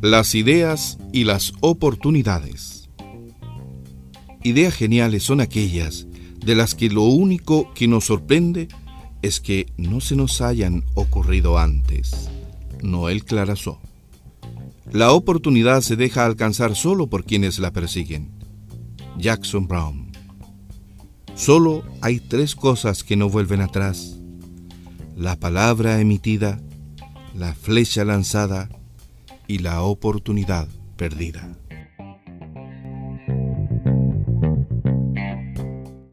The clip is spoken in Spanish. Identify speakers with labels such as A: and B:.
A: Las ideas y las oportunidades. Ideas geniales son aquellas de las que lo único que nos sorprende es que no se nos hayan ocurrido antes. Noel Clarasó. La oportunidad se deja alcanzar solo por quienes la persiguen. Jackson Brown. Solo hay tres cosas que no vuelven atrás. La palabra emitida, la flecha lanzada y la oportunidad perdida.